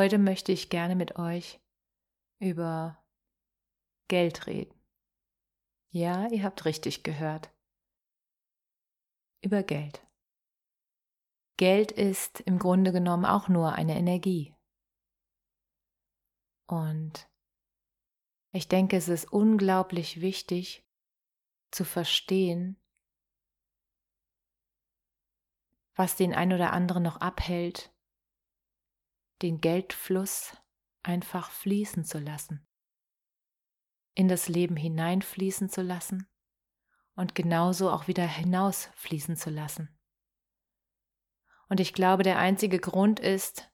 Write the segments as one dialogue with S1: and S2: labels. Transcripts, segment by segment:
S1: Heute möchte ich gerne mit euch über Geld reden. Ja, ihr habt richtig gehört. Über Geld. Geld ist im Grunde genommen auch nur eine Energie. Und ich denke, es ist unglaublich wichtig zu verstehen, was den ein oder anderen noch abhält, den Geldfluss einfach fließen zu lassen, in das Leben hineinfließen zu lassen und genauso auch wieder hinausfließen zu lassen. Und ich glaube, der einzige Grund ist,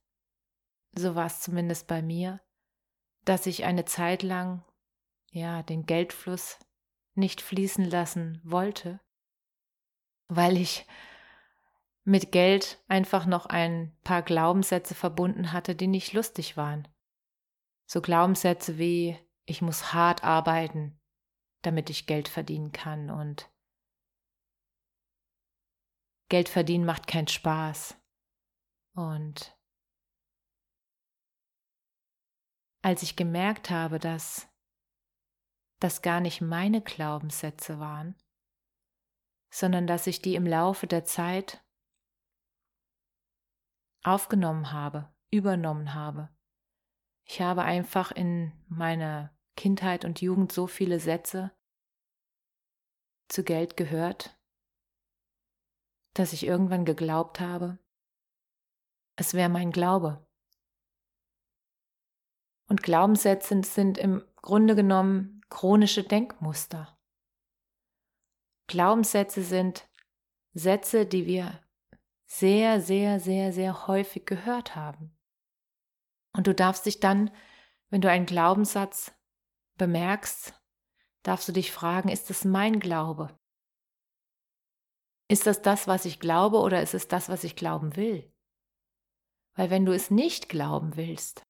S1: so war es zumindest bei mir, dass ich eine Zeit lang ja den Geldfluss nicht fließen lassen wollte, weil ich mit Geld einfach noch ein paar Glaubenssätze verbunden hatte, die nicht lustig waren. So Glaubenssätze wie ich muss hart arbeiten, damit ich Geld verdienen kann und Geld verdienen macht keinen Spaß. Und als ich gemerkt habe, dass das gar nicht meine Glaubenssätze waren, sondern dass ich die im Laufe der Zeit aufgenommen habe, übernommen habe. Ich habe einfach in meiner Kindheit und Jugend so viele Sätze zu Geld gehört, dass ich irgendwann geglaubt habe, es wäre mein Glaube. Und Glaubenssätze sind im Grunde genommen chronische Denkmuster. Glaubenssätze sind Sätze, die wir sehr, sehr, sehr, sehr häufig gehört haben. Und du darfst dich dann, wenn du einen Glaubenssatz bemerkst, darfst du dich fragen, ist es mein Glaube? Ist das das, was ich glaube oder ist es das, was ich glauben will? Weil wenn du es nicht glauben willst,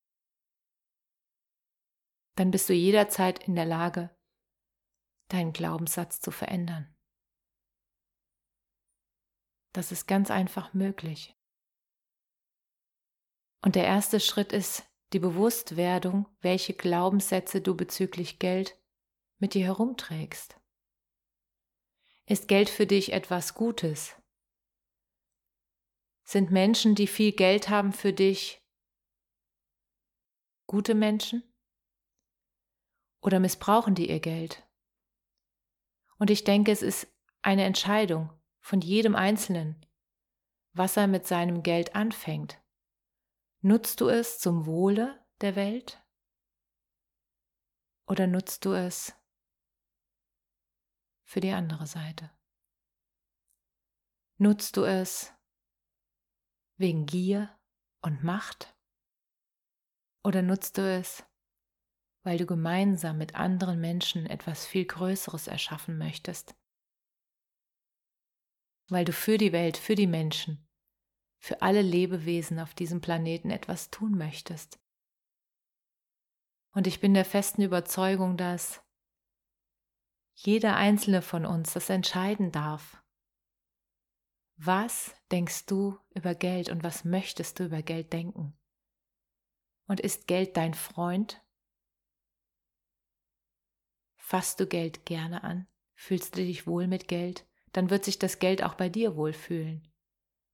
S1: dann bist du jederzeit in der Lage, deinen Glaubenssatz zu verändern. Das ist ganz einfach möglich. Und der erste Schritt ist die Bewusstwerdung, welche Glaubenssätze du bezüglich Geld mit dir herumträgst. Ist Geld für dich etwas Gutes? Sind Menschen, die viel Geld haben, für dich gute Menschen? Oder missbrauchen die ihr Geld? Und ich denke, es ist eine Entscheidung von jedem Einzelnen, was er mit seinem Geld anfängt. Nutzt du es zum Wohle der Welt? Oder nutzt du es für die andere Seite? Nutzt du es wegen Gier und Macht? Oder nutzt du es, weil du gemeinsam mit anderen Menschen etwas viel Größeres erschaffen möchtest? Weil du für die Welt, für die Menschen, für alle Lebewesen auf diesem Planeten etwas tun möchtest? Und ich bin der festen Überzeugung, dass jeder einzelne von uns das entscheiden darf. Was denkst du über Geld und was möchtest du über Geld denken? Und ist Geld dein Freund? Fasst du Geld gerne an? Fühlst du dich wohl mit Geld? Dann wird sich das Geld auch bei dir wohlfühlen.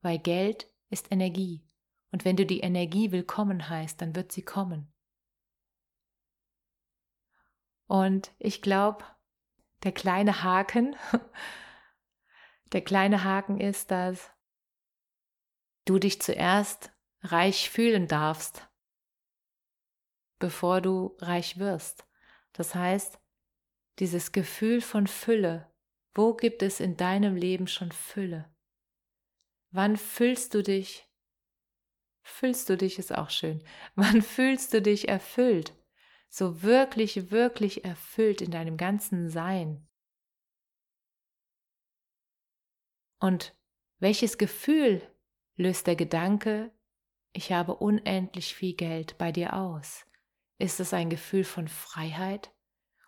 S1: Weil Geld ist Energie. Und wenn du die Energie willkommen heißt, dann wird sie kommen. Und ich glaube, der kleine Haken, der kleine Haken ist, dass du dich zuerst reich fühlen darfst, bevor du reich wirst. Das heißt, dieses Gefühl von Fülle, wo gibt es in deinem Leben schon Fülle? Wann fühlst du dich? Fühlst du dich ist auch schön. Wann fühlst du dich erfüllt? So wirklich, wirklich erfüllt in deinem ganzen Sein. Und welches Gefühl löst der Gedanke, ich habe unendlich viel Geld bei dir aus? Ist es ein Gefühl von Freiheit?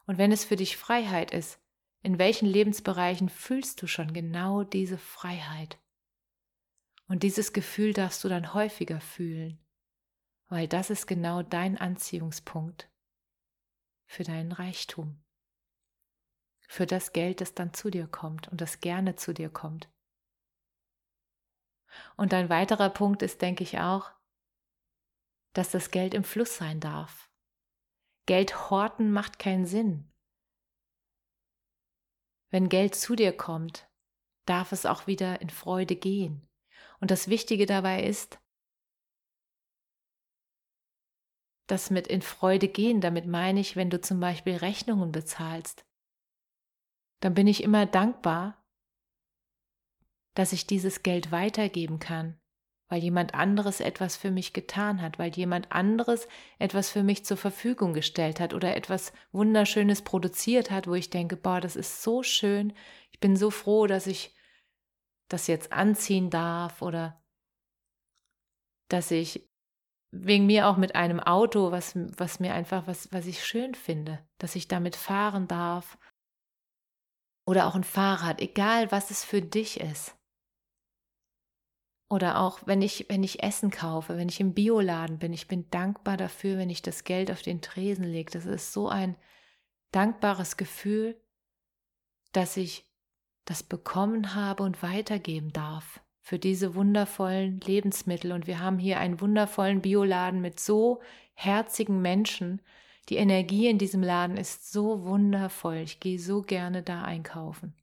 S1: Und wenn es für dich Freiheit ist, in welchen Lebensbereichen fühlst du schon genau diese Freiheit? Und dieses Gefühl darfst du dann häufiger fühlen, weil das ist genau dein Anziehungspunkt für deinen Reichtum, für das Geld, das dann zu dir kommt und das gerne zu dir kommt. Und ein weiterer Punkt ist, denke ich auch, dass das Geld im Fluss sein darf. Geld horten macht keinen Sinn. Wenn Geld zu dir kommt, darf es auch wieder in Freude gehen. Und das Wichtige dabei ist, das mit in Freude gehen, damit meine ich, wenn du zum Beispiel Rechnungen bezahlst, dann bin ich immer dankbar, dass ich dieses Geld weitergeben kann, weil jemand anderes etwas für mich getan hat, weil jemand anderes etwas für mich zur Verfügung gestellt hat oder etwas Wunderschönes produziert hat, wo ich denke, boah, das ist so schön, ich bin so froh, dass ich das jetzt anziehen darf oder dass ich wegen mir auch mit einem Auto, was, was mir einfach, was, was ich schön finde, dass ich damit fahren darf. Oder auch ein Fahrrad, egal was es für dich ist. Oder auch wenn ich, wenn ich Essen kaufe, wenn ich im Bioladen bin, ich bin dankbar dafür, wenn ich das Geld auf den Tresen lege. Das ist so ein dankbares Gefühl, dass ich das bekommen habe und weitergeben darf für diese wundervollen Lebensmittel. Und wir haben hier einen wundervollen Bioladen mit so herzigen Menschen. Die Energie in diesem Laden ist so wundervoll. Ich gehe so gerne da einkaufen.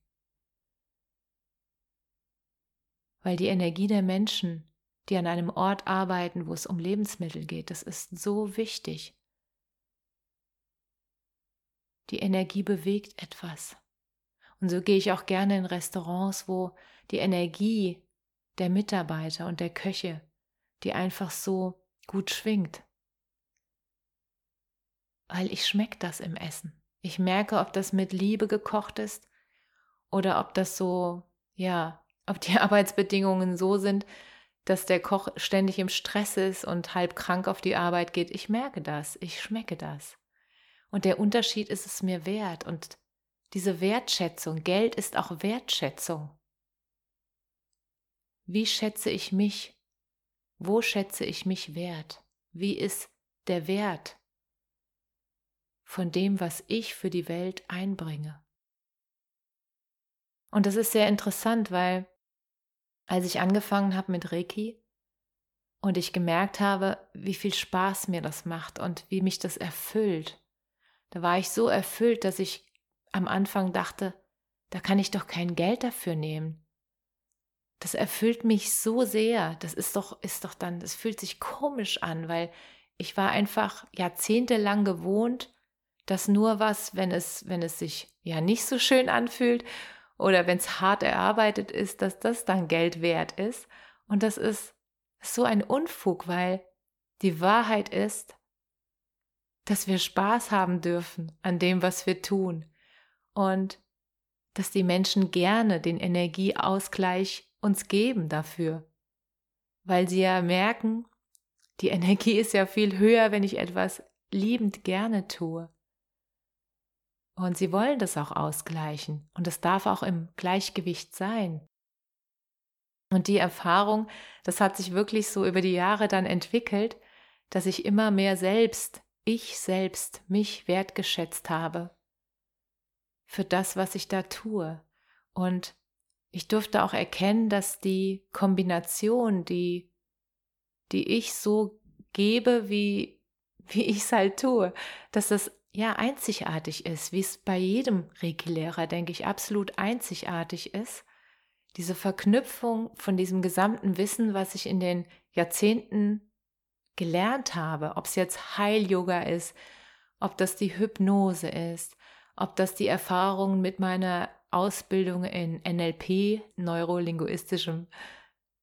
S1: Weil die Energie der Menschen, die an einem Ort arbeiten, wo es um Lebensmittel geht, das ist so wichtig. Die Energie bewegt etwas. Und so gehe ich auch gerne in Restaurants, wo die Energie der Mitarbeiter und der Köche, die einfach so gut schwingt. Weil ich schmecke das im Essen. Ich merke, ob das mit Liebe gekocht ist oder ob das so, ja, ob die Arbeitsbedingungen so sind, dass der Koch ständig im Stress ist und halb krank auf die Arbeit geht. Ich merke das, ich schmecke das. Und der Unterschied ist es mir wert. Und diese Wertschätzung, Geld ist auch Wertschätzung. Wie schätze ich mich? Wo schätze ich mich wert? Wie ist der Wert von dem, was ich für die Welt einbringe? Und das ist sehr interessant, weil als ich angefangen habe mit Reiki und ich gemerkt habe, wie viel Spaß mir das macht und wie mich das erfüllt, da war ich so erfüllt, dass ich am Anfang dachte, da kann ich doch kein Geld dafür nehmen. Das erfüllt mich so sehr. Das ist doch, ist doch dann, das fühlt sich komisch an, weil ich war einfach jahrzehntelang gewohnt, dass nur was, wenn es, wenn es sich ja nicht so schön anfühlt oder wenn es hart erarbeitet ist, dass das dann Geld wert ist. Und das ist so ein Unfug, weil die Wahrheit ist, dass wir Spaß haben dürfen an dem, was wir tun. Und dass die Menschen gerne den Energieausgleich uns geben dafür. Weil sie ja merken, die Energie ist ja viel höher, wenn ich etwas liebend gerne tue. Und sie wollen das auch ausgleichen. Und es darf auch im Gleichgewicht sein. Und die Erfahrung, das hat sich wirklich so über die Jahre dann entwickelt, dass ich immer mehr selbst, ich selbst, mich wertgeschätzt habe für das, was ich da tue. Und ich durfte auch erkennen, dass die Kombination, die, die ich so gebe, wie, wie ich es halt tue, dass das ja einzigartig ist, wie es bei jedem Reiki-Lehrer, denke ich, absolut einzigartig ist. Diese Verknüpfung von diesem gesamten Wissen, was ich in den Jahrzehnten gelernt habe, ob es jetzt Heil-Yoga ist, ob das die Hypnose ist, ob das die Erfahrung mit meiner Ausbildung in NLP, neurolinguistischem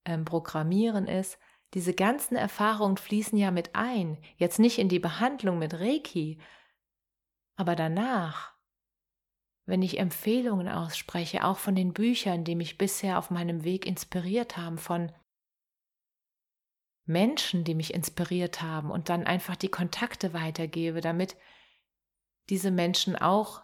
S1: ähm, Programmieren ist, diese ganzen Erfahrungen fließen ja mit ein. Jetzt nicht in die Behandlung mit Reiki, aber danach, wenn ich Empfehlungen ausspreche, auch von den Büchern, die mich bisher auf meinem Weg inspiriert haben, von Menschen, die mich inspiriert haben und dann einfach die Kontakte weitergebe, damit diese Menschen auch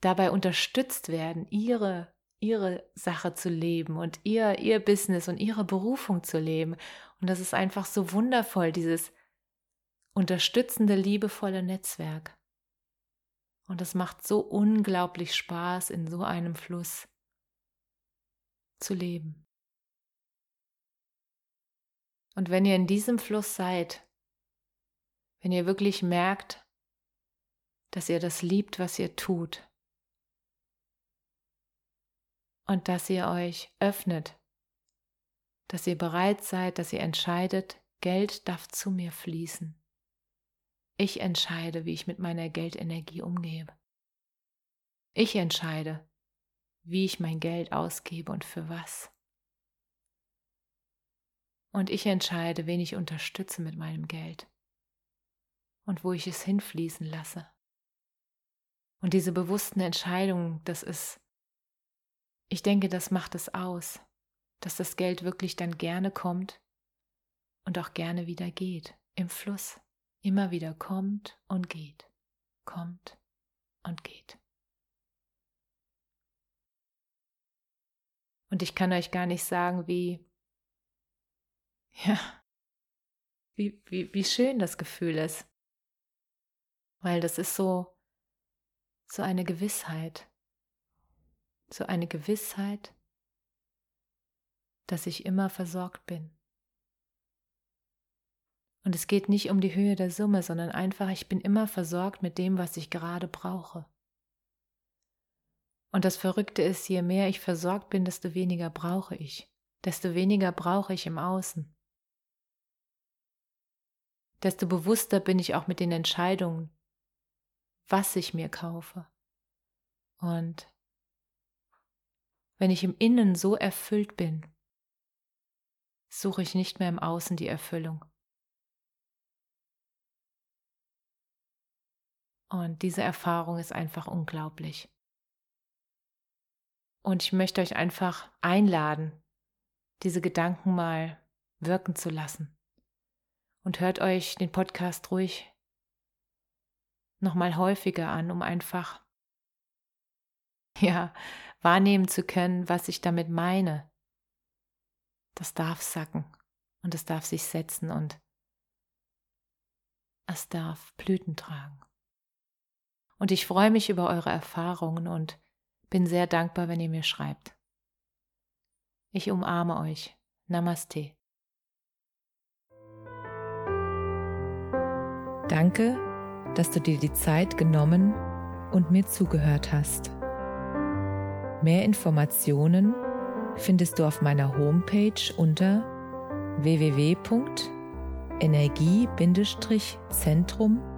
S1: dabei unterstützt werden, ihre ihre Sache zu leben und ihr ihr Business und ihre Berufung zu leben. Und das ist einfach so wundervoll dieses unterstützende liebevolle Netzwerk. Und es macht so unglaublich Spaß in so einem Fluss zu leben. Und wenn ihr in diesem Fluss seid, wenn ihr wirklich merkt, dass ihr das liebt, was ihr tut, und dass ihr euch öffnet, dass ihr bereit seid, dass ihr entscheidet, Geld darf zu mir fließen. Ich entscheide, wie ich mit meiner Geldenergie umgehe. Ich entscheide, wie ich mein Geld ausgebe und für was. Und ich entscheide, wen ich unterstütze mit meinem Geld und wo ich es hinfließen lasse. Und diese bewussten Entscheidungen, das ist, ich denke, das macht es aus, dass das Geld wirklich dann gerne kommt und auch gerne wieder geht, im Fluss, immer wieder kommt und geht, kommt und geht. Und ich kann euch gar nicht sagen, wie ja, wie, wie, wie schön das Gefühl ist. Weil das ist so, so eine Gewissheit. So eine Gewissheit, dass ich immer versorgt bin. Und es geht nicht um die Höhe der Summe, sondern einfach, ich bin immer versorgt mit dem, was ich gerade brauche. Und das Verrückte ist, je mehr ich versorgt bin, desto weniger brauche ich, desto weniger brauche ich im Außen desto bewusster bin ich auch mit den Entscheidungen, was ich mir kaufe. Und wenn ich im Innen so erfüllt bin, suche ich nicht mehr im Außen die Erfüllung. Und diese Erfahrung ist einfach unglaublich. Und ich möchte euch einfach einladen, diese Gedanken mal wirken zu lassen und hört euch den Podcast ruhig nochmal häufiger an, um einfach ja wahrnehmen zu können, was ich damit meine. Das darf sacken und es darf sich setzen und es darf Blüten tragen. Und ich freue mich über eure Erfahrungen und bin sehr dankbar, wenn ihr mir schreibt. Ich umarme euch. Namaste.
S2: Danke, dass du dir die Zeit genommen und mir zugehört hast. Mehr Informationen findest du auf meiner Homepage unter